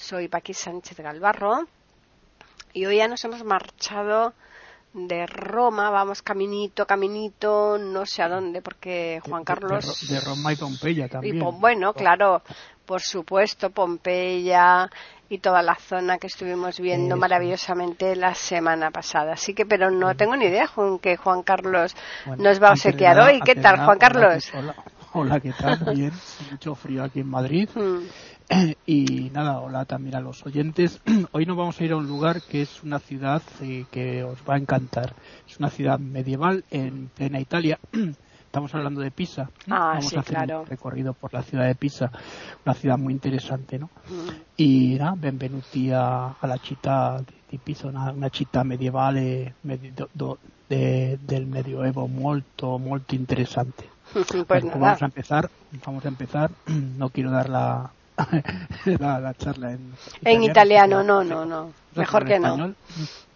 Soy Paqui Sánchez Galvarro y hoy ya nos hemos marchado de Roma, vamos caminito, caminito, no sé a dónde, porque Juan Carlos... De, Roma y Pompeya también. bueno, claro, por supuesto, Pompeya y toda la zona que estuvimos viendo maravillosamente la semana pasada. Así que, pero no tengo ni idea con que Juan Carlos nos va a obsequiar hoy. ¿Qué tal, Juan Carlos? Hola, hola, ¿qué tal? Bien, mucho frío aquí en Madrid. Mm. Y nada, hola también a los oyentes. Hoy nos vamos a ir a un lugar que es una ciudad eh, que os va a encantar. Es una ciudad medieval en plena Italia. Estamos hablando de Pisa. Ah, vamos a hacer un recorrido por la ciudad de Pisa. Una ciudad muy interesante, ¿no? Mm. Y nada, benvenuti a, la chita de Pisa, una, una chita medieval eh, del medioevo molto, molto interesante. Pues vamos a empezar, vamos a empezar. No quiero dar la, la, charla en, en italiano. no, no, no. Mejor que no.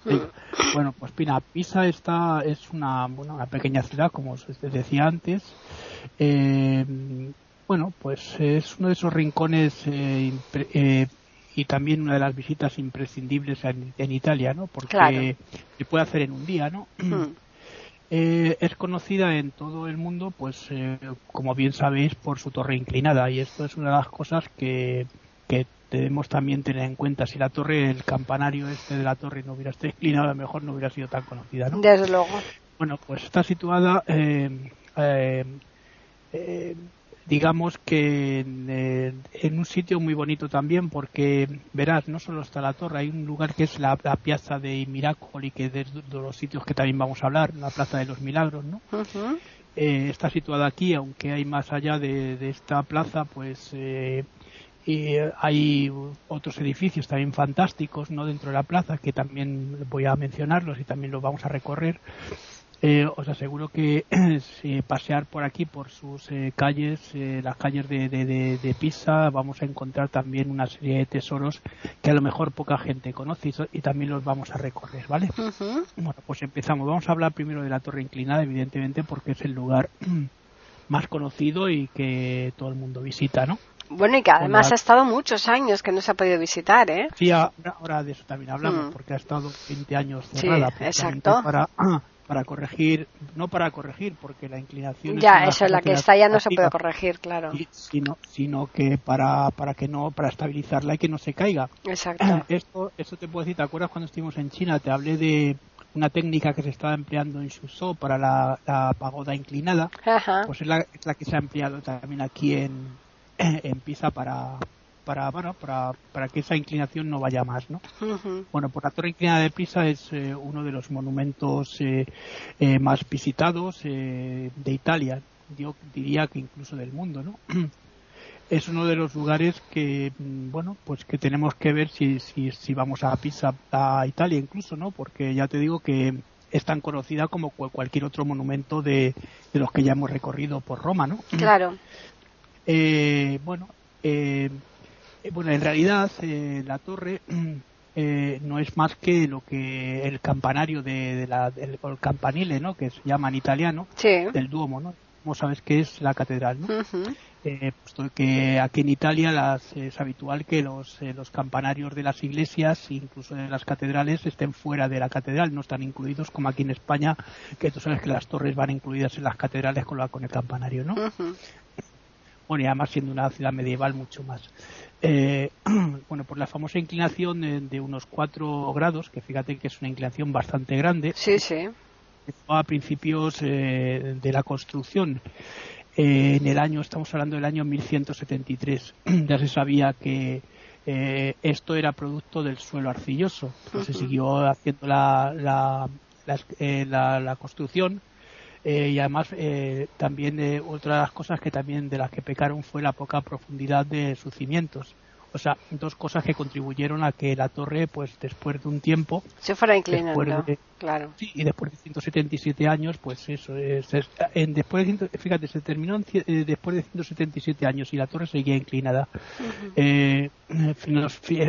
Mm. Bueno, pues Pina, Pisa está, es una, bueno, una pequeña ciudad, como os decía antes. Eh, bueno, pues es uno de esos rincones eh, eh, y también una de las visitas imprescindibles en, Italia, ¿no? Porque se puede hacer en un día, ¿no? Mm. Eh, es conocida en todo el mundo, pues eh, como bien sabéis, por su torre inclinada y esto es una de las cosas que, que debemos también tener en cuenta. Si la torre, el campanario este de la torre no hubiera estado inclinado, a lo mejor no hubiera sido tan conocida, ¿no? Desde luego. Bueno, pues está situada eh, eh, eh digamos que eh, en, un sitio muy bonito también porque verás no solo está la torre hay un lugar que es la, piazza de Miracoli que es de, los sitios que también vamos a hablar la plaza de los milagros no eh, está situada aquí aunque hay más allá de, esta plaza pues eh, hay otros edificios también fantásticos no dentro de la plaza que también voy a mencionarlos y también los vamos a recorrer eh, os aseguro que si pasear por aquí, por sus eh, calles, eh, las calles de, de, Pisa, vamos a encontrar también una serie de tesoros que a lo mejor poca gente conoce y, también los vamos a recorrer, ¿vale? Bueno, pues empezamos. Vamos a hablar primero de la torre inclinada, evidentemente, porque es el lugar más conocido y que todo el mundo visita, ¿no? Bueno, y que además ha estado muchos años que no se ha podido visitar, ¿eh? Sí, ahora, de eso también hablamos, mm. porque ha estado 20 años cerrada. Sí, exacto. Para, para corregir, no para corregir, porque la inclinación ya, eso es la que está ya no se puede corregir, claro, sino, sino que para, para que no, para estabilizarla y que no se caiga. Exacto. Esto, eso te puedo decir, ¿te acuerdas cuando estuvimos en China? Te hablé de una técnica que se estaba empleando en Shuzhou para la, pagoda inclinada, pues es la, es la que se ha empleado también aquí en, en Pisa para, para, bueno, para, para que esa inclinación no vaya más, ¿no? Bueno, por la Torre Inclinada de Pisa es eh, uno de los monumentos eh, eh, más visitados de Italia, yo diría que incluso del mundo, ¿no? es uno de los lugares que, mm, bueno, pues que tenemos que ver si, si, si vamos a Pisa, a Italia incluso, ¿no? Porque ya te digo que es tan conocida como cualquier otro monumento de, de los que ya hemos recorrido por Roma, ¿no? Claro. bueno, eh, eh, bueno, en realidad eh, la torre eh, no es más que lo que el campanario de, la, del campanile, ¿no? Que se llama en italiano, del Duomo, ¿no? Como sabes que es la catedral, ¿no? puesto que aquí en Italia las, es habitual que los, los campanarios de las iglesias, incluso de las catedrales, estén fuera de la catedral, no están incluidos como aquí en España, que tú sabes que las torres van incluidas en las catedrales con, la, con el campanario, ¿no? Bueno, y además siendo una ciudad medieval mucho más. Eh, bueno, por la famosa inclinación de, unos 4 grados, que fíjate que es una inclinación bastante grande. Sí, sí. A principios eh, de la construcción. Eh, en el año, estamos hablando del año 1173. ya se sabía que esto era producto del suelo arcilloso. Se siguió haciendo la, la, la, la construcción eh, y además eh, también eh, otra de las cosas que también de las que pecaron fue la poca profundidad de sus cimientos. o sea, dos cosas que contribuyeron a que la torre, pues después de un tiempo, se fuera inclinando, claro. Sí, y después de 177 años, pues eso, es, en, después de, fíjate, se terminó eh, después de 177 años y la torre seguía inclinada. Eh,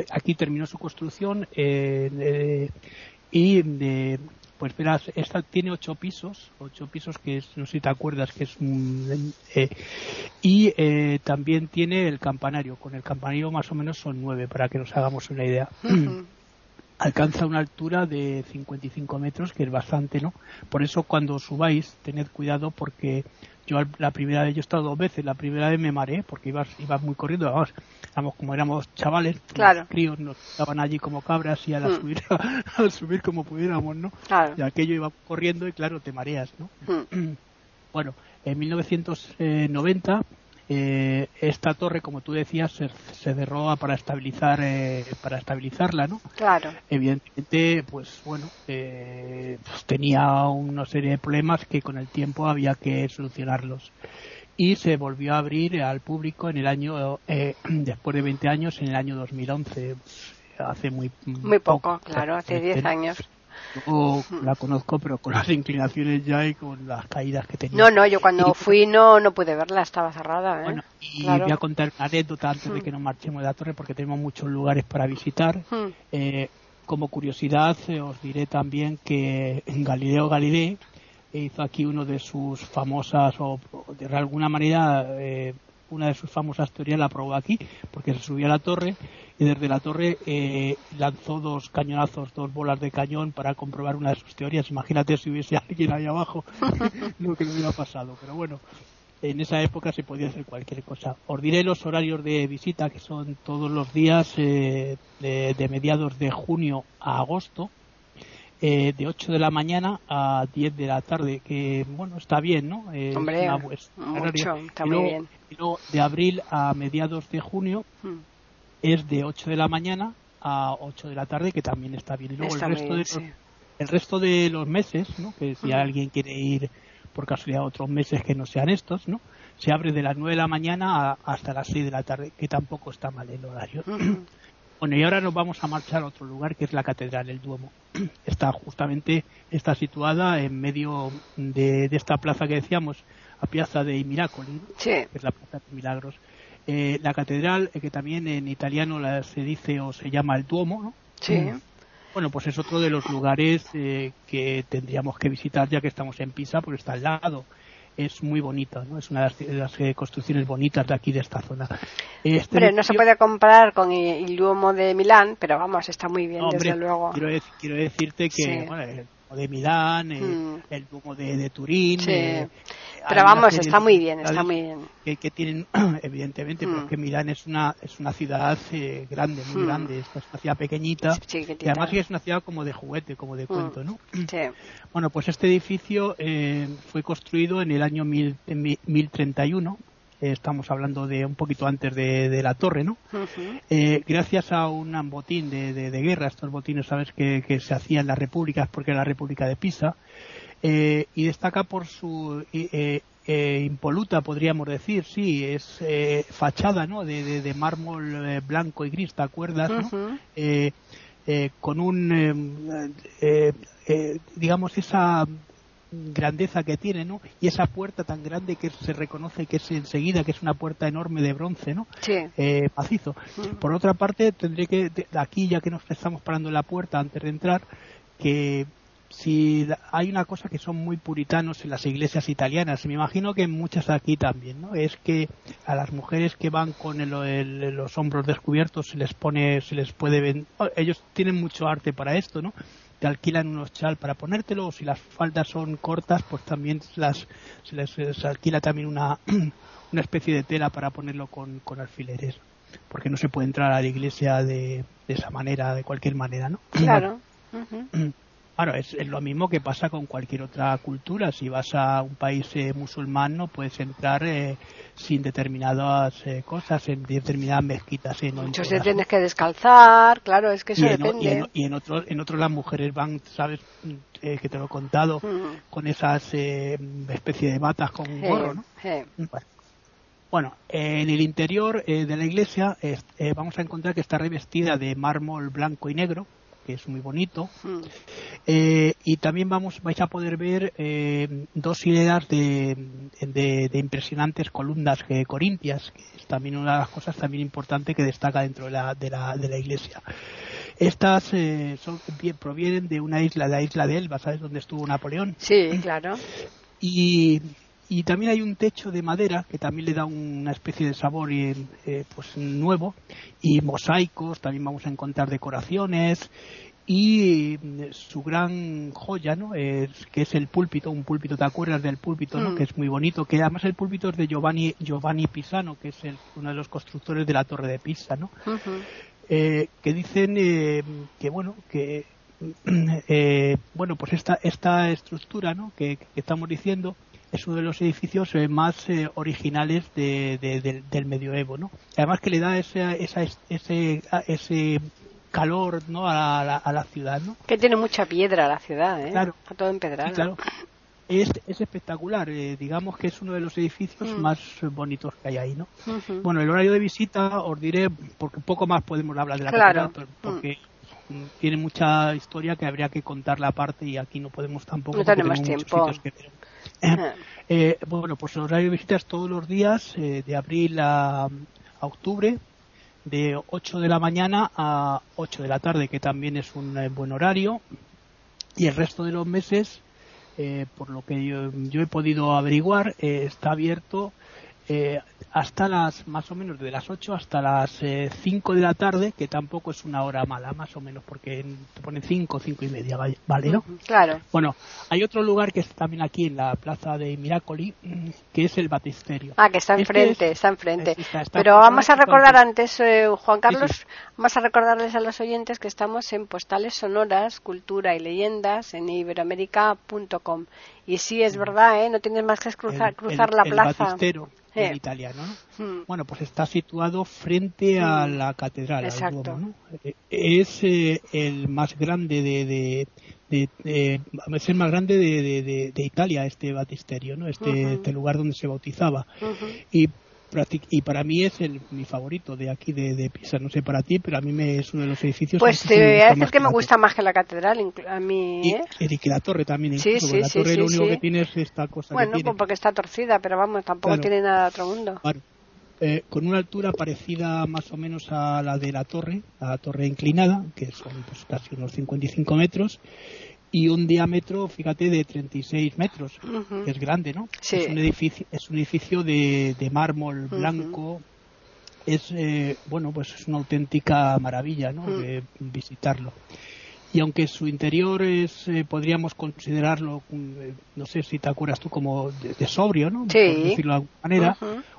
aquí terminó su construcción eh, y pues verás, esta tiene ocho pisos, ocho pisos que no sé si te acuerdas que es eh, y eh, también tiene el campanario. Con el campanario más o menos son nueve para que nos hagamos una idea. Alcanza una altura de 55 metros, que es bastante, ¿no? Por eso cuando subáis, tened cuidado porque yo la primera vez, yo he estado dos veces, la primera vez me mareé porque ibas, ibas muy corriendo, vamos, vamos, como éramos chavales, claro. los críos nos estaban allí como cabras y a, mm. subir, a, subir como pudiéramos, ¿no? Y aquello iba corriendo y claro, te mareas, ¿no? Mm. Bueno, en 1990 eh, esta torre, como tú decías, se, se derroba para estabilizar, eh, para estabilizarla, ¿no? Claro. Evidentemente, pues bueno, eh, pues tenía una serie de problemas que con el tiempo había que solucionarlos. Y se volvió a abrir al público en el año, eh, después de 20 años, en el año 2011, hace muy, muy poco, claro, hace 10 años. Yo la conozco, pero con las inclinaciones ya y con las caídas que tenía. No, no, yo cuando fui no no pude verla, estaba cerrada. ¿eh? Bueno, y voy a contar una anécdota antes de que nos marchemos de la torre, porque tenemos muchos lugares para visitar. Eh, como curiosidad, eh, os diré también que Galileo Galilei hizo aquí uno de sus famosas, o de alguna manera, una de sus famosas teorías la probó aquí, porque se subió a la torre y desde la torre eh, lanzó dos cañonazos, dos bolas de cañón para comprobar una de sus teorías. Imagínate si hubiese alguien ahí abajo lo que le hubiera pasado. Pero bueno, en esa época se podía hacer cualquier cosa. Os diré los horarios de visita, que son todos los días eh, de, mediados de junio a agosto. Eh, de 8 de la mañana a 10 de la tarde, que bueno, está bien, ¿no? Hombre, mucho, está muy bien. Y luego, de abril a mediados de junio, hmm es de 8 de la mañana a 8 de la tarde, que también está bien. Y luego el resto, de los, el resto de los meses, ¿no? que si alguien quiere ir por casualidad a otros meses que no sean estos, ¿no? se abre de las 9 de la mañana hasta las 6 de la tarde, que tampoco está mal el horario. Bueno, y ahora nos vamos a marchar a otro lugar que es la Catedral, el Duomo. Está justamente, está situada en medio de, esta plaza que decíamos, a Piazza dei Miracoli, que es la Plaza de Milagros. Eh, la catedral, eh, que también en italiano se dice o se llama el Duomo, ¿no? Sí. Bueno, pues es otro de los lugares eh, que tendríamos que visitar ya que estamos en Pisa, porque está al lado. Es muy bonito, ¿no? Es una de las, construcciones bonitas de aquí, de esta zona. Este no se puede comparar con el, Duomo de Milán, pero vamos, está muy bien, desde luego. Quiero, decirte que bueno, el Duomo de Milán, mm. el, Duomo de, Turín, pero vamos, está muy bien, está muy bien. Que, tienen, evidentemente, porque mm. Milán es una, es una ciudad eh, grande, muy mm. grande, es una ciudad pequeñita, y además es una ciudad como de juguete, como de mm. cuento, ¿no? Bueno, pues este edificio eh, fue construido en el año mil, 1031, eh, estamos hablando de un poquito antes de, la torre, ¿no? gracias a un botín de, de, guerra, estos botines, sabes, que, que se hacían en las repúblicas, porque era la República de Pisa, eh, y destaca por su eh, eh, impoluta, podríamos decir, sí, es fachada ¿no? de, mármol blanco y gris, ¿te acuerdas? con un, digamos, esa grandeza que tiene, ¿no? Y esa puerta tan grande que se reconoce que es enseguida, que es una puerta enorme de bronce, ¿no? Sí. macizo. Por otra parte, tendré que, aquí ya que nos estamos parando en la puerta antes de entrar, que si hay una cosa que son muy puritanos en las iglesias italianas, me imagino que en muchas aquí también, ¿no? Es que a las mujeres que van con los hombros descubiertos se les pone, se les puede ver, oh, ellos tienen mucho arte para esto, ¿no? Te alquilan unos chal para ponértelo, o si las faldas son cortas, pues también las, se les, alquila también una, una especie de tela para ponerlo con, con alfileres, porque no se puede entrar a la iglesia de, de esa manera, de cualquier manera, ¿no? Claro. Claro, es, lo mismo que pasa con cualquier otra cultura. Si vas a un país eh, musulmán no puedes entrar eh, sin determinadas eh, cosas, en determinadas mezquitas. Muchos te tienes que descalzar, claro, es que eso depende. Y en, otros, en otros las mujeres van, sabes, que te lo he contado, con esas especie de batas con un gorro, ¿no? Bueno, en el interior eh, de la iglesia eh, vamos a encontrar que está revestida de mármol blanco y negro, que es muy bonito. Mm. Eh, y también vamos, vais a poder ver dos hileras de, impresionantes columnas corintias, que es también una de las cosas también importantes que destaca dentro de la, de la, de la iglesia. Estas son, provienen de una isla, de la isla de Elba, ¿sabes dónde estuvo Napoleón? Sí, claro. Y y también hay un techo de madera que también le da una especie de sabor eh, pues nuevo. Y mosaicos también vamos a encontrar decoraciones. Y mm, su gran joya no es, que es el púlpito un púlpito te acuerdas del púlpito no mm. que es muy bonito que además el púlpito es de Giovanni Giovanni Pisano que es uno de los constructores de la torre de Pisa no eh, que dicen eh, que bueno que bueno pues esta esta estructura no que estamos diciendo es uno de los edificios eh, más eh, originales del medioevo, ¿no? Además que le da ese, ese, ese calor ¿no? a, la, ciudad, ¿no? Que tiene mucha piedra la ciudad, ¿eh? Claro. Está todo empedrado. claro. Es, es, espectacular, eh, digamos que es uno de los edificios mm. más bonitos que hay ahí, ¿no? Bueno, el horario de visita os diré, porque poco más podemos hablar de la claro. porque mm. tiene mucha historia que habría que contarla aparte y aquí no podemos tampoco. No tenemos tiempo. Eh, bueno, pues el horario de visitas todos los días, eh, de abril a, octubre, de 8 de la mañana a 8 de la tarde, que también es un eh, buen horario. Y el resto de los meses, por lo que yo, he podido averiguar, está abierto hasta las más o menos de las 8 hasta las 5 de la tarde, que tampoco es una hora mala, más o menos, porque te ponen 5, 5 y media, ¿vale? ¿no? Claro. Bueno, hay otro lugar que está también aquí en la plaza de Miracoli, que es el Batisterio. Ah, que está este enfrente, está enfrente. Pero vamos a recordar antes, eh, Juan Carlos, vamos a recordarles a los oyentes que estamos en Postales Sonoras, Cultura y Leyendas en iberoamérica.com. Y sí, es verdad, ¿eh? no tienes más que cruzar, cruzar la plaza en italiano. Hmm. Bueno, pues está situado frente a hmm. la catedral, eh, Es eh, el más grande de, de, de, es el más grande de, de, Italia este batisterio, ¿no? Este, este lugar donde se bautizaba. Y y para mí es el, mi favorito de aquí de, Pisa. No sé para ti, pero a mí me, es uno de los edificios. Pues te voy a decir que, me gusta más que la catedral, a mí. Y, ¿eh? que la torre también. Sí, sí, la torre lo único que tiene es esta cosa. Bueno, que pues porque está torcida, pero vamos, tampoco tiene nada de otro mundo. Eh, con una altura parecida más o menos a la de la torre, la torre inclinada, que son pues, casi unos 55 metros, y un diámetro, fíjate, de 36 metros, que es grande, ¿no? Es un edificio, es un edificio de, mármol blanco. Es, eh, bueno, pues es una auténtica maravilla, ¿no? De visitarlo. Y aunque su interior es, eh, podríamos considerarlo, eh, no sé si te acuerdas tú, como de, sobrio, ¿no? Sí. Por decirlo de alguna manera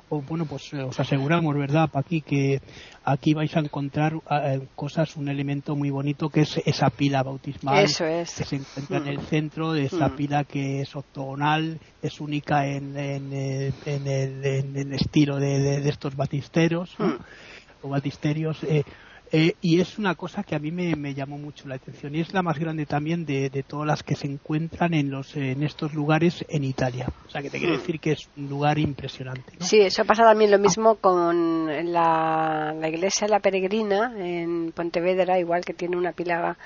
o bueno, pues eh, os aseguramos, ¿verdad, aquí que aquí vais a encontrar eh, cosas, un elemento muy bonito que es esa pila bautismal Eso es. que se encuentra en el mm. centro de esa mm. pila que es octogonal, es única en, en, eh, el, estilo de, estos batisteros, mm. o batisterios. Eh, y es una cosa que a mí me, llamó mucho la atención y es la más grande también de, todas las que se encuentran en, los, en estos lugares en Italia. O sea, que te quiero hmm. decir que es un lugar impresionante. Sí, eso pasa también lo mismo con la, la iglesia La Peregrina en Pontevedra, igual que tiene una pila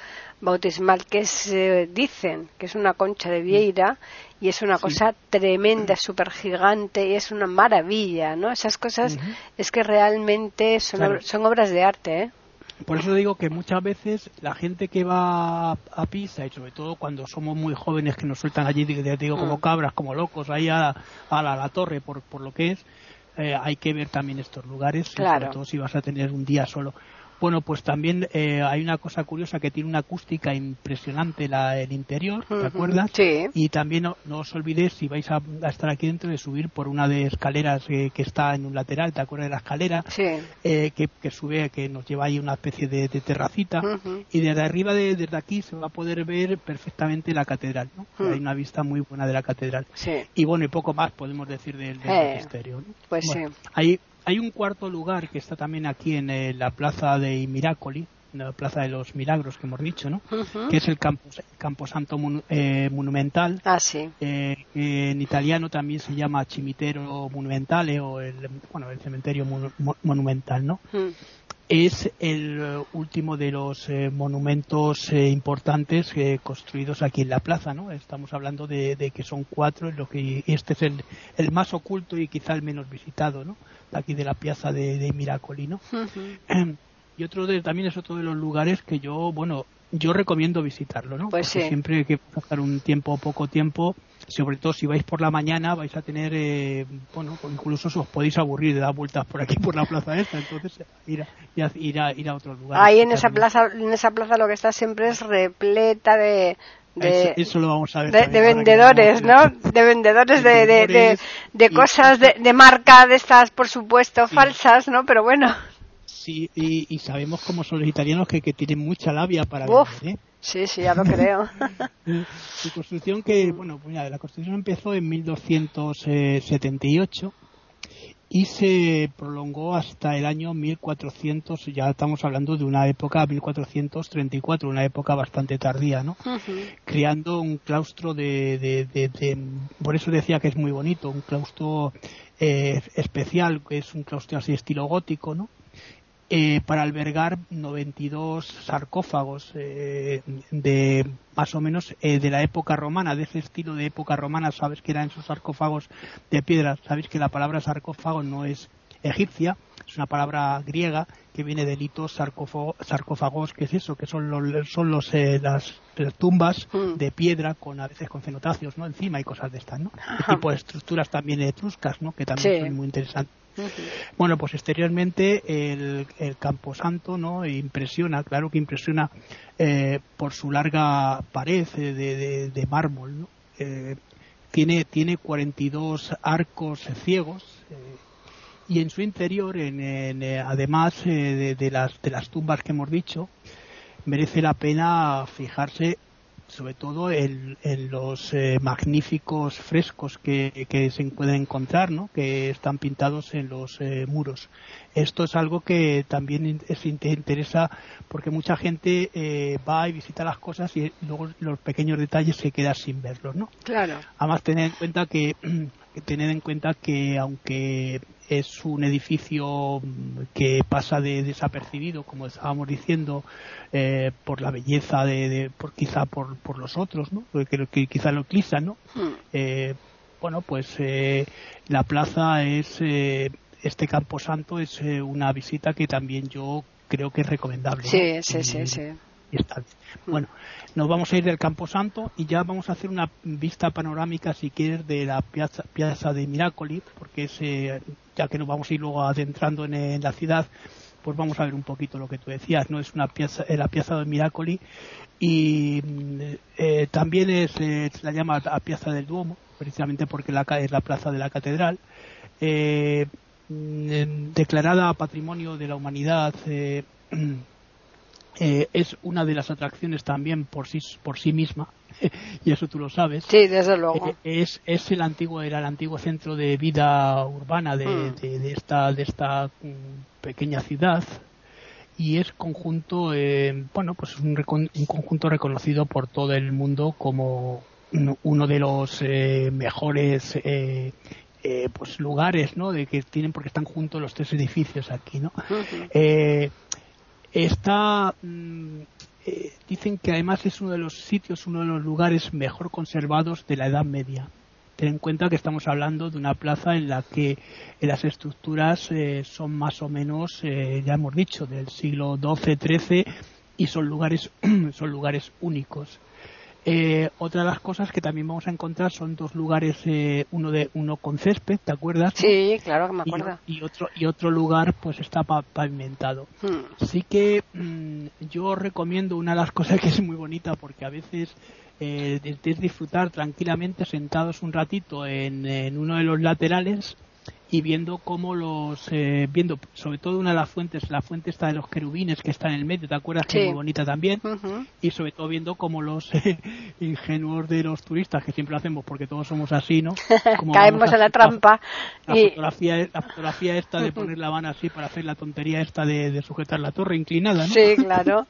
bautismal que se dicen que es una concha de vieira y es una cosa tremenda, súper gigante y es una maravilla, ¿no? Esas cosas es que realmente son, son obras de arte, ¿eh? Por eso digo que muchas veces la gente que va a Pisa, y sobre todo cuando somos muy jóvenes que nos sueltan allí, digo, como mm. cabras, como locos, ahí a, la, torre por, por lo que es, eh, hay que ver también estos lugares, sobre todo si vas a tener un día solo. Bueno, pues también eh, hay una cosa curiosa que tiene una acústica impresionante la, el interior, ¿te acuerdas? Sí. Y también no, os olvidéis, si vais a, estar aquí dentro, de subir por una de escaleras que está en un lateral, ¿te acuerdas de la escalera? Sí. Eh, que, sube, que nos lleva ahí una especie de, terracita. Y desde arriba, de, desde aquí, se va a poder ver perfectamente la catedral, ¿no? Hay una vista muy buena de la catedral. Sí. Y bueno, y poco más podemos decir del, del ¿no? Pues sí. Hay, hay un cuarto lugar que está también aquí en eh, la plaza de Miracoli, la Plaza de los Milagros que hemos dicho, ¿no? Que es el Campo, Santo eh, Monumental. Ah, sí. Eh, en italiano también se llama Cimitero Monumentale o el, bueno, el cementerio monumental, ¿no? es el último de los monumentos importantes construidos aquí en la plaza, ¿no? Estamos hablando de, que son cuatro, lo que este es el, el, más oculto y quizá el menos visitado, ¿no? Aquí de la piazza de, de Miracoli, ¿no? y otro de, también es otro de los lugares que yo, bueno, yo recomiendo visitarlo, ¿no? Pues Porque siempre que pasar un tiempo, poco tiempo, sobre todo si vais por la mañana, vais a tener, eh, bueno, incluso os podéis aburrir de dar vueltas por aquí, por la plaza esta, entonces ir a, ir a, ir a, otro lugar. Ahí en esa plaza, en esa plaza lo que está siempre es repleta de, de, eso, lo vamos a ver de, vendedores, ¿no? De vendedores de, de, de, cosas de, marca de estas, por supuesto, falsas, ¿no? Pero bueno. Sí, y, sabemos cómo son los italianos que, que tienen mucha labia para vender, ¿eh? Sí, sí, ya lo creo. Su construcción que, bueno, pues la construcción empezó en 1278 y se prolongó hasta el año 1400, ya estamos hablando de una época 1434, una época bastante tardía, ¿no? Creando un claustro de, de, por eso decía que es muy bonito, un claustro eh, especial, que es un claustro así estilo gótico, ¿no? Eh, para albergar 92 sarcófagos eh, de más o menos eh, de la época romana, de ese estilo de época romana, sabes que eran esos sarcófagos de piedra, sabéis que la palabra sarcófago no es egipcia, es una palabra griega que viene de litos sarcófagos, que es eso, que son los, son los las, tumbas mm. de piedra con a veces con cenotafios, ¿no? Encima y cosas de estas, ¿no? Este tipo de estructuras también etruscas, ¿no? Que también son muy interesantes. Bueno, pues exteriormente el, el Camposanto no impresiona, claro que impresiona eh, por su larga pared eh, de, mármol. Eh, tiene, tiene 42 arcos ciegos y en su interior, en, además de, las, de las tumbas que hemos dicho, merece la pena fijarse sobre todo en, los eh, magníficos frescos que, se pueden encontrar, ¿no? que están pintados en los eh, muros. Esto es algo que también es, interesa porque mucha gente eh, va y visita las cosas y luego los pequeños detalles se quedan sin verlos. ¿no? Claro. Además, tener en cuenta que, tener en cuenta que aunque es un edificio que pasa de desapercibido, como estábamos diciendo, eh, por la belleza de, por, quizá por, por los otros, ¿no? Que, que quizá lo eclipsan, ¿no? Hmm. Eh, bueno, pues eh, la plaza es este camposanto es una visita que también yo creo que es recomendable. Sí, sí, sí, sí. Bueno, nos vamos a ir del Camposanto y ya vamos a hacer una vista panorámica, si quieres, de la piazza, piazza de Miracoli, porque es, ya que nos vamos a ir luego adentrando en, la ciudad, pues vamos a ver un poquito lo que tú decías, ¿no? Es una piazza, la piazza de Miracoli y eh, también es, se la llama la piazza del Duomo, precisamente porque la, es la plaza de la catedral. Eh, mm, declarada Patrimonio de la Humanidad eh, Eh, es una de las atracciones también por sí, por sí misma, y eso tú lo sabes. Sí, desde luego. Eh, es, es el antiguo, era el antiguo centro de vida urbana de, hmm. de, esta, de esta mm, pequeña ciudad y es conjunto, eh, bueno, pues un, un, conjunto reconocido por todo el mundo como uno de los mejores pues lugares, ¿no? De que tienen porque están juntos los tres edificios aquí, ¿no? Está, mm, eh, dicen que además es uno de los sitios, uno de los lugares mejor conservados de la Edad Media. Ten en cuenta que estamos hablando de una plaza en la que las estructuras eh, son más o menos, eh, ya hemos dicho, del siglo XII-XIII y son lugares, son lugares únicos. Eh, otra de las cosas que también vamos a encontrar son dos lugares, eh, uno de uno con césped, ¿te acuerdas? Sí, claro que me acuerdo. Y, otro y otro lugar pues está pavimentado. Hmm. Así que mm, yo recomiendo una de las cosas que es muy bonita porque a veces eh, es disfrutar tranquilamente sentados un ratito en, en uno de los laterales y viendo cómo los eh, viendo sobre todo una de las fuentes la fuente está de los querubines que está en el medio te acuerdas que es muy bonita también. Y sobre todo viendo cómo los eh, ingenuos de los turistas que siempre lo hacemos porque todos somos así no caemos en la trampa la, fotografía la fotografía esta de poner la mano así para hacer la tontería esta de, sujetar la torre inclinada ¿no? sí claro.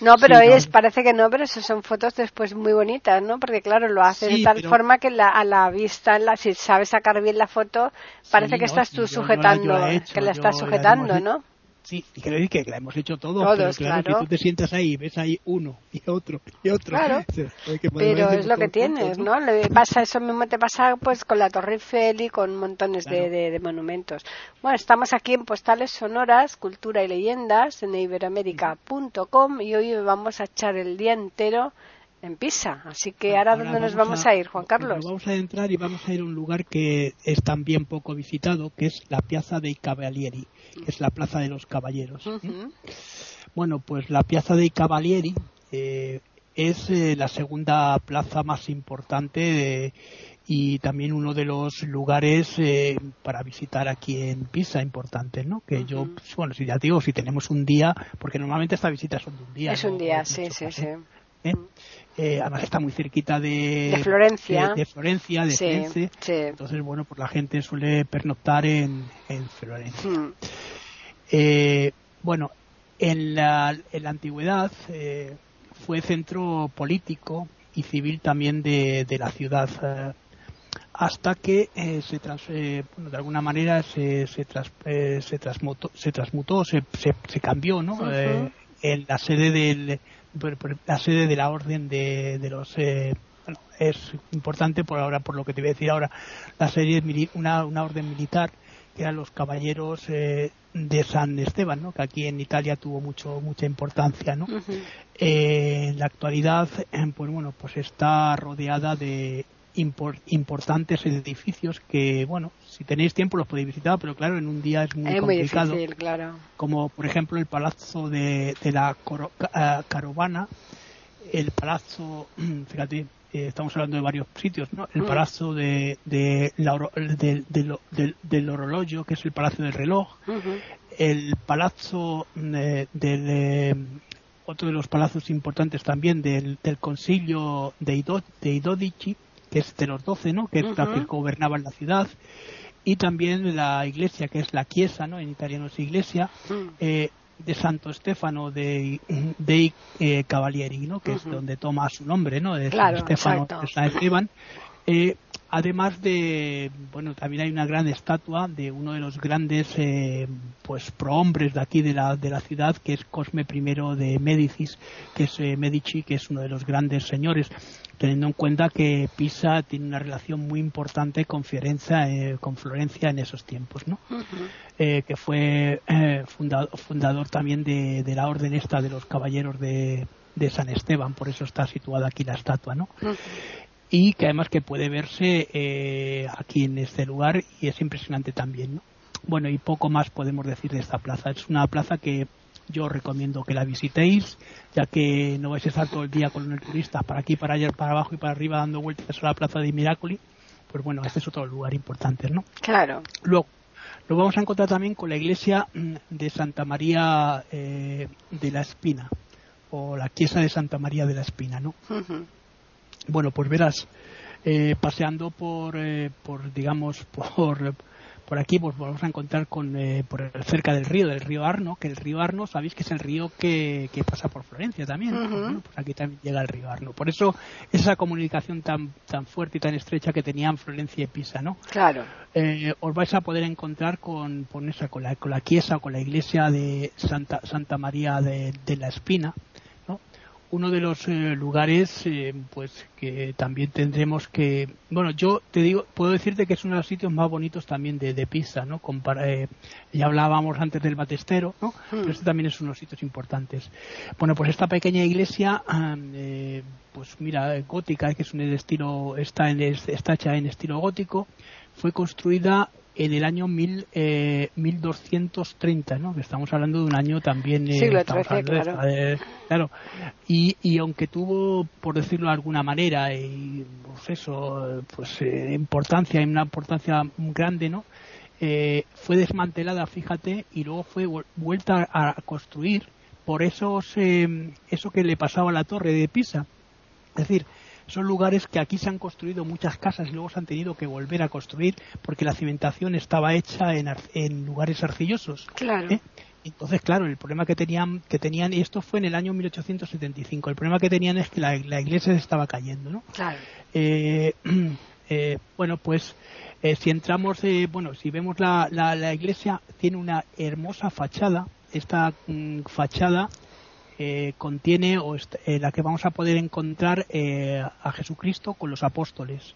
No pero es parece que no pero eso son fotos después muy bonitas no porque claro lo hace de tal forma que la, a la vista la, si sabes sacar bien la foto parece que estás tú sujetando, que la estás sujetando, ¿no? Sí, quiero decir que la hemos hecho todos, pero claro, que tú te sientas ahí y ves ahí uno y otro y otro. Claro, pero es lo que tienes, ¿no? Le pasa eso mismo te pasa pues con la Torre Eiffel y con montones de, de, monumentos. Bueno, estamos aquí en Postales Sonoras, Cultura y Leyendas en iberoamérica.com y hoy vamos a echar el día entero en Pisa. Así que ahora, ¿dónde nos vamos a, ir, Juan Carlos? vamos a entrar y vamos a ir a un lugar que es también poco visitado, que es la Piazza dei Cavalieri, que es la Plaza de los Caballeros. Bueno, pues la Piazza dei Cavalieri eh, es eh, la segunda plaza más importante y también uno de los lugares eh, para visitar aquí en Pisa importantes, ¿no? Que yo, pues, bueno, si ya digo, si tenemos un día, porque normalmente estas visitas son de un día. Es un día, sí, sí, sí. Eh, además está muy cerquita de, Florencia, de, Florencia, de entonces bueno, pues la gente suele pernoctar en, Florencia. Hmm. Eh, bueno, en la, en la antigüedad eh, fue centro político y civil también de, la ciudad hasta que se trans, bueno, de alguna manera se, se, se, transmutó, se transmutó, se, se, cambió, ¿no? en la sede del la sede de la orden de, de los eh, bueno, es importante por ahora por lo que te voy a decir ahora la serie una, una orden militar que eran los caballeros eh, de San Esteban ¿no? que aquí en Italia tuvo mucho mucha importancia ¿no? Eh, en la actualidad pues bueno pues está rodeada de importantes edificios que, bueno, si tenéis tiempo los podéis visitar, pero claro, en un día es muy complicado. claro. Como por ejemplo el Palazzo de, de la eh, Carovana, el Palazzo, fíjate, eh, estamos hablando de varios sitios, ¿no? El mm. Palazzo de, de, del Orologio, que es el Palacio del Reloj, el Palazzo eh, del otro de los palazos importantes también del, del Concilio de, de Idodici, que es de los doce, ¿no? Que, que gobernaban la ciudad y también la iglesia que es la Chiesa, ¿no? En italiano es iglesia mm. eh, de Santo Stefano de, de eh, Cavalieri, ¿no? Que es donde toma su nombre, ¿no? De claro, Stefano de San Esteban. Eh, además de, bueno, también hay una gran estatua de uno de los grandes, eh, pues, prohombres de aquí de la, de la ciudad, que es Cosme I de Médicis, que es Medici, que es uno de los grandes señores teniendo en cuenta que Pisa tiene una relación muy importante con Florencia, eh, con Florencia en esos tiempos, ¿no? Eh, que fue eh, fundador, también de, la orden esta de los caballeros de, San Esteban, por eso está situada aquí la estatua, ¿no? Y que además que puede verse aquí en este lugar y es impresionante también, ¿no? Bueno, y poco más podemos decir de esta plaza. Es una plaza que yo recomiendo que la visitéis, ya que no vais a estar todo el día con el turista para aquí, para allá, para abajo y para arriba dando vueltas a la plaza de Miracoli. Pues bueno, este es otro lugar importante, ¿no? Claro. Luego, lo vamos a encontrar también con la iglesia mm, de Santa María eh, de la Espina, o la Chiesa de Santa María de la Espina, ¿no? Bueno, pues verás, eh, paseando por, eh, por, digamos, por por aquí pues vamos a encontrar con eh, por cerca del río, del río Arno, que el río Arno sabéis que es el río que, pasa por Florencia también. pues aquí también llega el río Arno. Por eso esa comunicación tan tan fuerte y tan estrecha que tenían Florencia y Pisa, ¿no? Claro. Eh, os vais a poder encontrar con, con esa, con la, con la Chiesa, con la iglesia de Santa, Santa María de, de la Espina, uno de los eh, lugares eh, pues que también tendremos que bueno yo te digo puedo decirte que es uno de los sitios más bonitos también de, de Pisa no eh, ya hablábamos antes del Batestero no hmm. pero este también es uno de los sitios importantes. Bueno pues esta pequeña iglesia pues mira gótica que es un estilo está en está hecha en estilo gótico fue construida en el año mil, eh, 1230, ¿no? Que estamos hablando de un año también... Eh, Siglo XIII, claro. claro. Y, y aunque tuvo, por decirlo de alguna manera, y, pues eso, pues eh, importancia, una importancia grande, ¿no? eh, fue desmantelada, fíjate, y luego fue vuelta a construir por esos, eh, eso que le pasaba a la torre de Pisa. Es decir, son lugares que aquí se han construido muchas casas y luego se han tenido que volver a construir porque la cimentación estaba hecha en, en lugares arcillosos. Claro. ¿eh? Entonces, claro, el problema que tenían, que tenían, y esto fue en el año 1875, el problema que tenían es que la, iglesia se estaba cayendo, ¿no? Claro. Eh, eh, bueno, pues si entramos, bueno, si vemos la, la, iglesia, tiene una hermosa fachada, esta mm, fachada eh, contiene o eh, la que vamos a poder encontrar eh, a Jesucristo con los apóstoles.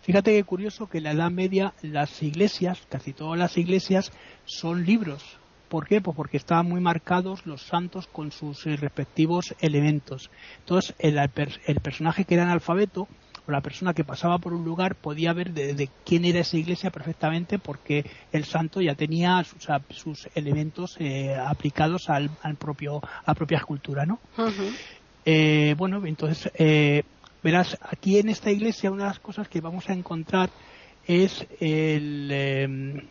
Fíjate que curioso que en la Edad Media las iglesias, casi todas las iglesias, son libros. ¿Por qué? Pues porque estaban muy marcados los santos con sus respectivos elementos. Entonces, el, el personaje que era analfabeto o la persona que pasaba por un lugar podía ver de, quién era esa iglesia perfectamente porque el santo ya tenía sus, elementos eh, aplicados al, propio a la propia escultura no eh, bueno entonces eh, verás aquí en esta iglesia una de las cosas que vamos a encontrar es el em,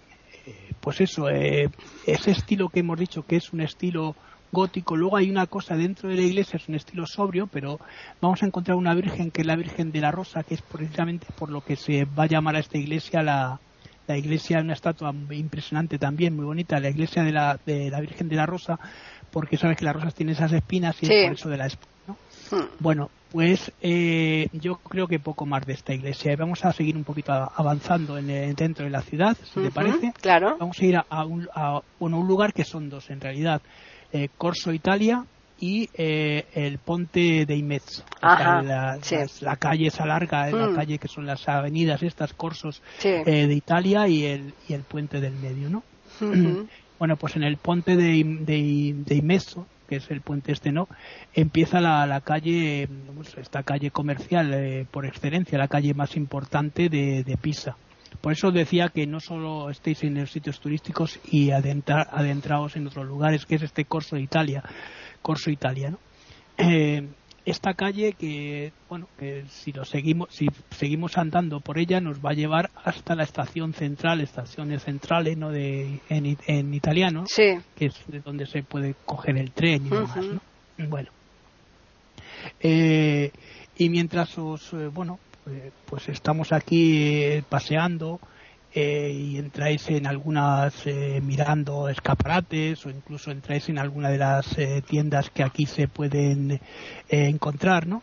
pues eso ese estilo que hemos dicho que es un estilo gótico. Luego hay una cosa dentro de la iglesia, es un estilo sobrio, pero vamos a encontrar una virgen que es la Virgen de la Rosa, que es precisamente por lo que se va a llamar a esta iglesia la, la iglesia, una estatua impresionante también, muy bonita, la iglesia de la, de la Virgen de la Rosa, porque sabes que las rosas tienen esas espinas y es por eso de la espina. Hmm. Bueno, pues eh, yo creo que poco más de esta iglesia. Vamos a seguir un poquito avanzando en, dentro de la ciudad, si te parece. Claro. Vamos a ir a, un, a bueno, un lugar que son dos en realidad. Eh, Corso Italia y eh, el Ponte de Imezzo. la, calle esa larga, la mm. calle que son las avenidas estas, Corsos eh, de Italia y el, y el puente del medio, ¿no? bueno, pues en el Ponte de, de, Imezzo, que es el puente este, ¿no? Empieza la, calle, pues, esta calle comercial por excelencia, la calle más importante de, de Pisa. Por eso decía que no solo estéis en los sitios turísticos y adentrados en otros lugares, que es este Corso Italia, Corso Italia, eh, esta calle que, bueno, que si lo seguimos, si seguimos andando por ella nos va a llevar hasta la estación central, estaciones centrales, ¿no? De, en, italiano, que es de donde se puede coger el tren y demás, Bueno. Eh, y mientras os, eh, bueno, pues estamos aquí eh, paseando eh, y entráis en algunas mirando escaparates o incluso entráis en alguna de las tiendas que aquí se pueden encontrar, ¿no?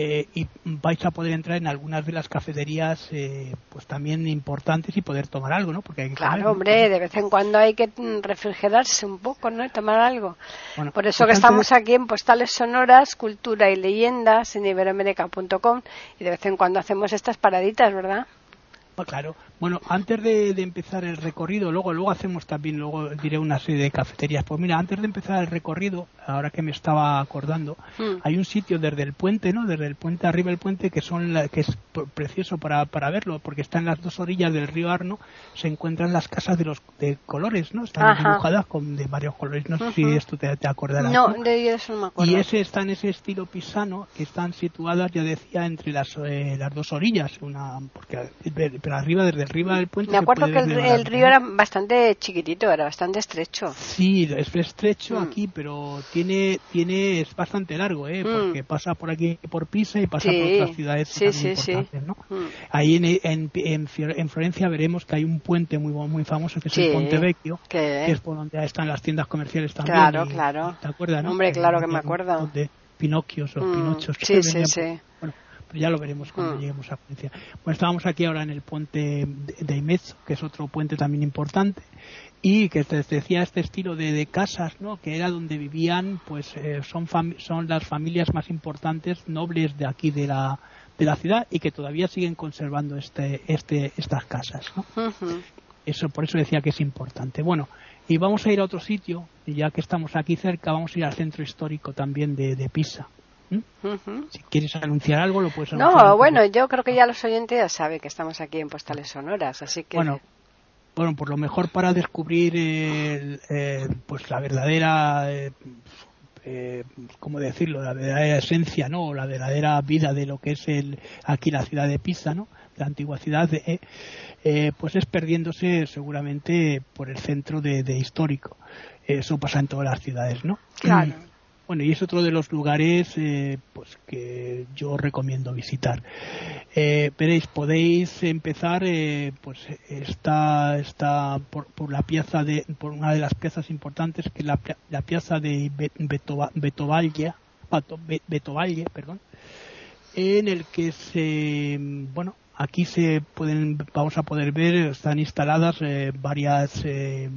Eh, y vais a poder entrar en algunas de las cafeterías eh, pues también importantes y poder tomar algo, ¿no? Porque claro, hombre, de vez en cuando hay que refrigerarse un poco, ¿no? Y tomar algo. Por eso que estamos aquí en Postales Sonoras, Cultura y Leyendas en iberoamérica.com y de vez en cuando hacemos estas paraditas, ¿verdad? Pues claro. Bueno, antes de, empezar el recorrido, luego luego hacemos también, luego diré una serie de cafeterías. Pues mira, antes de empezar el recorrido, ahora que me estaba acordando, hmm. hay un sitio desde el puente, ¿no? Desde el puente arriba del puente que son que es precioso para, para verlo, porque está en las dos orillas del río Arno, se encuentran las casas de los de colores, ¿no? Están dibujadas con de varios colores. No sé si esto te, te acordarás. No, de eso no me acuerdo. Y ese está en ese estilo pisano, que están situadas, ya decía, entre las, eh, las dos orillas, una porque pero arriba, desde arriba del puente. Me acuerdo que el, río era bastante chiquitito, era bastante estrecho. Sí, es estrecho mm. aquí, pero tiene, tiene, es bastante largo, ¿eh? Mm. Porque pasa por aquí, por Pisa y pasa por otras ciudades sí, sí, importantes, ¿no? Mm. Ahí en, en, en, Florencia veremos que hay un puente muy, muy famoso que es el Ponte Vecchio, que es por donde están las tiendas comerciales también. Claro, claro. ¿Te acuerdas, no? Hombre, claro que me acuerdo. De Pinocchios o Pinochos. Sí, sí, sí pero ya lo veremos cuando mm. lleguemos a Francia. Bueno, estábamos aquí ahora en el puente de Imez, que es otro puente también importante, y que te decía este estilo de, casas, ¿no? Que era donde vivían, pues eh, son, son las familias más importantes, nobles de aquí de la, de la ciudad y que todavía siguen conservando este, este, estas casas, ¿no? Eso, por eso decía que es importante. Bueno, y vamos a ir a otro sitio, ya que estamos aquí cerca, vamos a ir al centro histórico también de, de Pisa. Si quieres anunciar algo, lo puedes anunciar. No, bueno, yo creo que ya los oyentes ya saben que estamos aquí en Postales Sonoras, así que. Bueno, bueno por lo mejor para descubrir pues la verdadera. Eh, eh, ¿Cómo decirlo? La verdadera esencia, ¿no? La verdadera vida de lo que es el, aquí la ciudad de Pisa, ¿no? la antigua ciudad, eh, pues es perdiéndose seguramente por el centro de, histórico. Eso pasa en todas las ciudades, ¿no? Claro. Bueno, y es otro de los lugares eh, pues que yo recomiendo visitar. Eh, veréis, podéis empezar, eh, pues está, está por, la pieza de, por una de las piezas importantes que es la, la pieza de Betovalle, Betovalle, perdón, en el que se, bueno, aquí se pueden, vamos a poder ver, están instaladas eh, varias eh,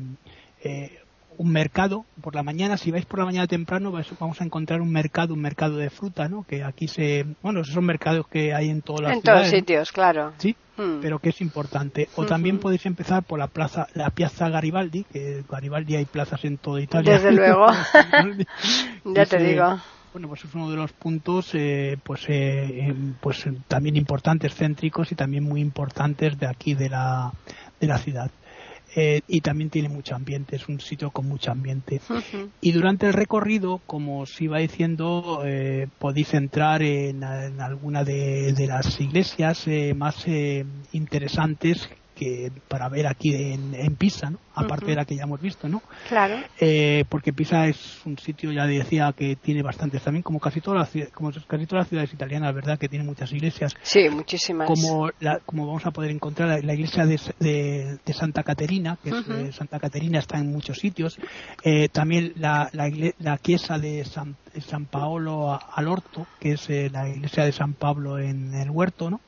un mercado por la mañana si vais por la mañana temprano vamos a encontrar un mercado un mercado de fruta no que aquí se bueno esos son mercados que hay en todas las en todos sitios claro. Sí hmm. pero que es importante. O también podéis empezar por la plaza la piazza Garibaldi que Garibaldi hay plazas en toda Italia. Desde luego. Ya te digo. bueno pues es uno de los puntos eh, pues eh, pues también importantes céntricos y también muy importantes de aquí de la de la ciudad eh, y también tiene mucho ambiente, es un sitio con mucho ambiente. Y durante el recorrido, como os iba diciendo, eh, podéis entrar en, alguna de, las iglesias eh, más interesantes para ver aquí en, Pisa, ¿no? aparte de la que ya hemos visto, ¿no? Claro. Eh, porque Pisa es un sitio, ya decía, que tiene bastantes también, como casi todas las, como casi todas las ciudades italianas, ¿verdad? Que tiene muchas iglesias. Sí, muchísimas. Como, como vamos a poder encontrar la, iglesia de, Santa Caterina, que eh, Santa Caterina está en muchos sitios. Eh, también la, la, chiesa de San, San Paolo al Orto, que es la iglesia de San Pablo en el huerto, ¿no?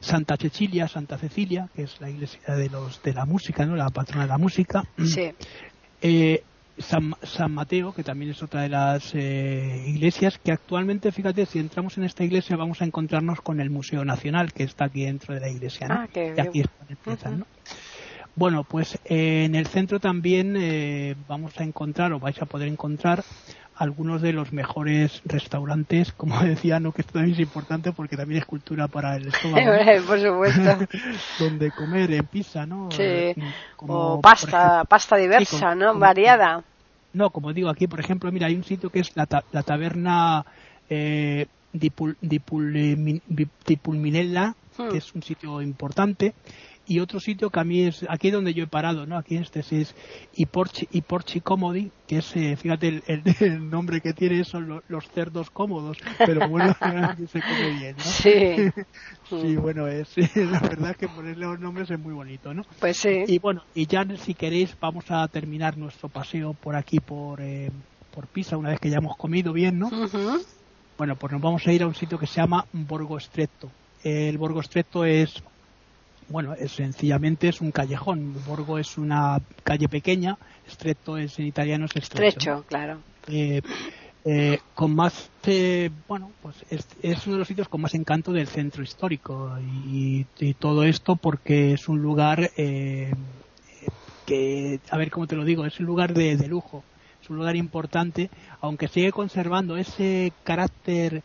Santa Cecilia, Santa Cecilia, que es la iglesia de los de la música, ¿no? La patrona de la música. Sí. Eh, San, Mateo, que también es otra de las eh, iglesias, que actualmente, fíjate, si entramos en esta iglesia vamos a encontrarnos con el Museo Nacional, que está aquí dentro de la iglesia, ¿no? Ah, y aquí ¿no? Bueno, pues eh, en el centro también vamos a encontrar, o vais a poder encontrar, algunos de los mejores restaurantes, como decía, no que esto también es importante porque también es cultura para el estómago. Por supuesto. donde comer en pizza, ¿no? Sí. Eh, o pasta, pasta diversa, ¿no? Variada. No, como digo aquí, por ejemplo, mira, hay un sitio que es la, la taberna eh, Dipulminella, que hmm. es un sitio importante y otro sitio que a mí es aquí donde yo he parado no aquí en este es y Porchi y Porchi Comodi que es eh, fíjate el, nombre que tiene son los, cerdos cómodos pero bueno se come bien ¿no? sí. Sí bueno es la verdad que ponerle los nombres es muy bonito no pues sí. Y bueno y ya si queréis vamos a terminar nuestro paseo por aquí por eh, por Pisa una vez que ya hemos comido bien no bueno pues nos vamos a ir a un sitio que se llama Borgo Estreto el Borgo Estreto es bueno, es, sencillamente es un callejón. Borgo es una calle pequeña, estrecho es en italiano es estrecho. claro. Eh, eh, con más, eh, bueno, pues es, uno de los sitios con más encanto del centro histórico y, todo esto porque es un lugar que, a ver cómo te lo digo, es un lugar de, de lujo, es un lugar importante, aunque sigue conservando ese carácter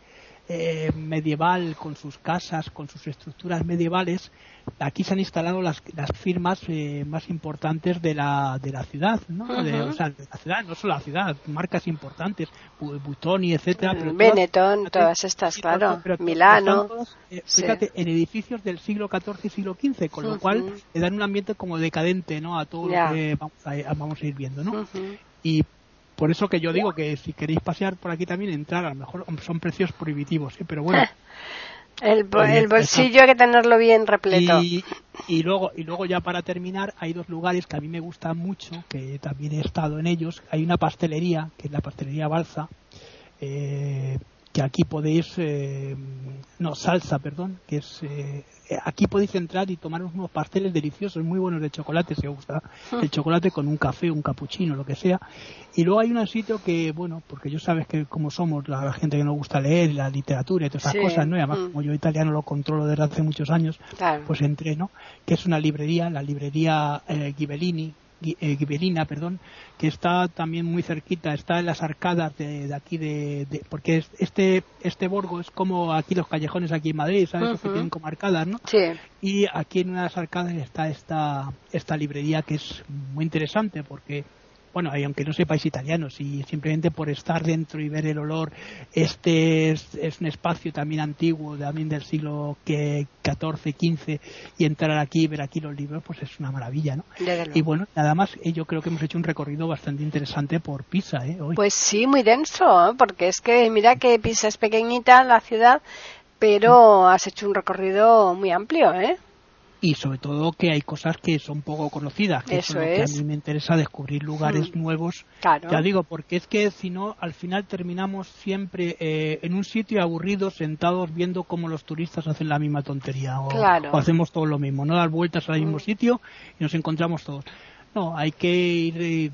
eh, medieval con sus casas, con sus estructuras medievales, aquí se han instalado las, las firmas eh, más importantes de la, de la ciudad, ¿no? de, o sea, de la ciudad, no solo la ciudad, marcas importantes, Butoni, etcétera. Pero Benetton, todas, estas, claro, Milano. Eh, fíjate, en edificios del siglo XIV y siglo XV, con lo cual le dan un ambiente como decadente, ¿no? A todo lo que vamos a, vamos a ir viendo, ¿no? Y por eso que yo digo que si queréis pasear por aquí también entrar, a lo mejor son precios prohibitivos, ¿eh? pero bueno. el, el, bolsillo hay que tenerlo bien repleto. Y, y, luego y luego ya para terminar hay dos lugares que a mí me gustan mucho, que también he estado en ellos. Hay una pastelería, que es la pastelería Balsa, eh, que aquí podéis, eh, no, salsa, perdón, que es, eh, aquí podéis entrar y tomar unos pasteles deliciosos, muy buenos de chocolate, si os gusta hmm. el chocolate con un café, un cappuccino, lo que sea. Y luego hay un sitio que, bueno, porque yo sabes que como somos la, gente que nos gusta leer, la literatura y todas esas cosas, ¿no? Y además, hmm. como yo italiano lo controlo desde hace muchos años, pues entré, ¿no? Que es una librería, la librería eh, Ghibellini, eh, perdón, que está también muy cerquita, está en las arcadas de, aquí de, porque este este Borgo es como aquí los callejones aquí en Madrid, ¿sabes? Que tienen como arcadas, ¿no? Sí. Y aquí en unas arcadas está esta esta librería que es muy interesante porque bueno, aunque no sepáis italiano, si simplemente por estar dentro y ver el olor, este es, un espacio también antiguo, también del siglo XIV, XV, y entrar aquí y ver aquí los libros, pues es una maravilla, ¿no? Y bueno, nada más, eh, yo creo que hemos hecho un recorrido bastante interesante por Pisa, ¿eh? Pues sí, muy denso, ¿eh? porque es que mira que Pisa es pequeñita la ciudad, pero has hecho un recorrido muy amplio, ¿eh? Y sobre todo que hay cosas que son poco conocidas, que Eso es que a mí me interesa descubrir lugares mm. nuevos. Claro. Ya digo, porque es que si no, al final terminamos siempre eh, en un sitio aburridos, sentados viendo cómo los turistas hacen la misma tontería o, hacemos todo lo mismo, no dar vueltas al mismo mm. sitio y nos encontramos todos. No, hay que ir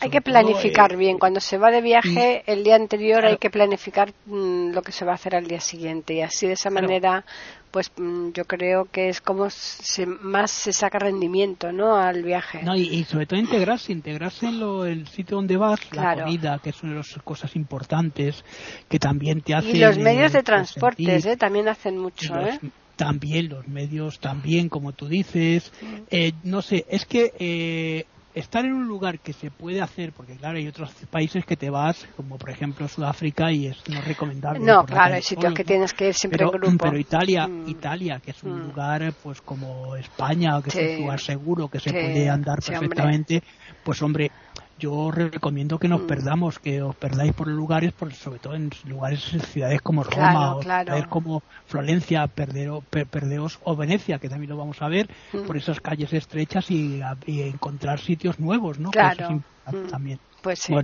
hay que planificar eh, bien. Cuando se va de viaje, el día anterior hay que planificar mm, lo que se va a hacer al día siguiente y así de esa manera, pues mm, yo creo que es como se, más se saca rendimiento, ¿no? Al viaje. No y, sobre todo integrarse, integrarse en lo, el sitio donde vas, la comida, que es una de las cosas importantes que también te hace. Y los medios de transporte, ¿eh? También hacen mucho, ¿eh? También los medios también como tú dices. Eh, no sé es que eh, estar en un lugar que se puede hacer porque claro hay otros países que te vas como por ejemplo Sudáfrica y es no recomendable no claro hay sitios que tienes que ir siempre pero, en grupo. pero Italia mm. Italia que es un mm. lugar pues como España que es un lugar seguro que se puede andar perfectamente pues hombre yo recomiendo que nos mm. perdamos, que os perdáis por lugares, por, sobre todo en lugares, ciudades como Roma, o como Florencia, Perdeos o Venecia, que también lo vamos a ver, mm. por esas calles estrechas y, encontrar sitios nuevos, ¿no? Claro. Mm. también. Pues sí.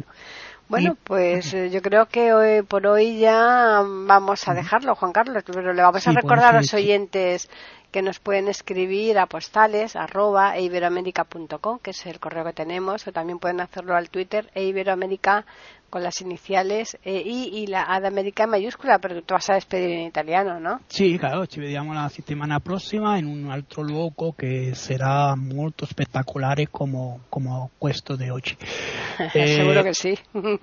Bueno. pues eh, yo creo que hoy por hoy ya vamos a dejarlo, Juan Carlos, pero le vamos a recordar a los oyentes que nos pueden escribir a postales arroba iberoamérica.com, que es el correo que tenemos, o también pueden hacerlo al Twitter e iberoamérica con las iniciales e I y la A de América en mayúscula, pero tú vas a despedir en italiano, ¿no? Sí, claro, ci vediamo la settimana prossima in un altro luogo che sarà molto spettacolare come, come questo di oggi. Eh, Seguro que sí.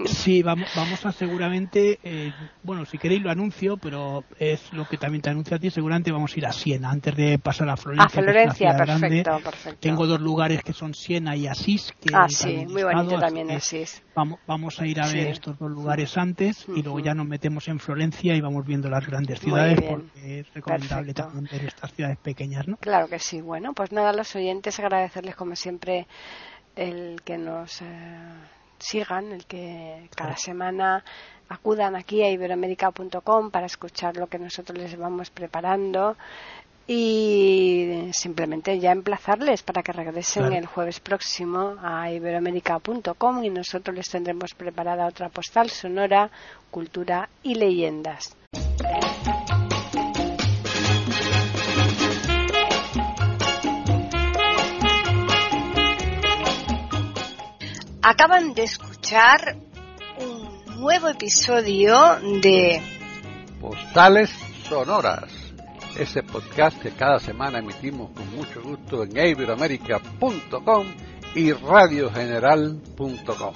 sí, vamos, vamos a seguramente, eh, bueno, si queréis lo anuncio, pero es lo que también te anuncio a ti, seguramente vamos a ir a Siena antes de pasar a Florencia. A Florencia, perfecto, perfecto. Tengo dos lugares que son Siena y Asís. Que ah, sí, muy bonito también Asís. Vamos, vamos a ir a ver estos dos lugares antes y luego ya nos metemos en Florencia y vamos viendo las grandes ciudades porque es recomendable también ver estas ciudades pequeñas, ¿no? Claro que sí. Bueno, pues nada, a los oyentes agradecerles como siempre el que nos eh, sigan, el que cada semana acudan aquí a iberoamérica.com para escuchar lo que nosotros les vamos preparando y simplemente ya emplazarles para que regresen el jueves próximo a iberoamérica.com y nosotros les tendremos preparada otra postal sonora, cultura y leyendas. Acaban de escuchar un nuevo episodio de Postales Sonoras ese podcast que cada semana emitimos con mucho gusto en iberoamerica.com y radiogeneral.com.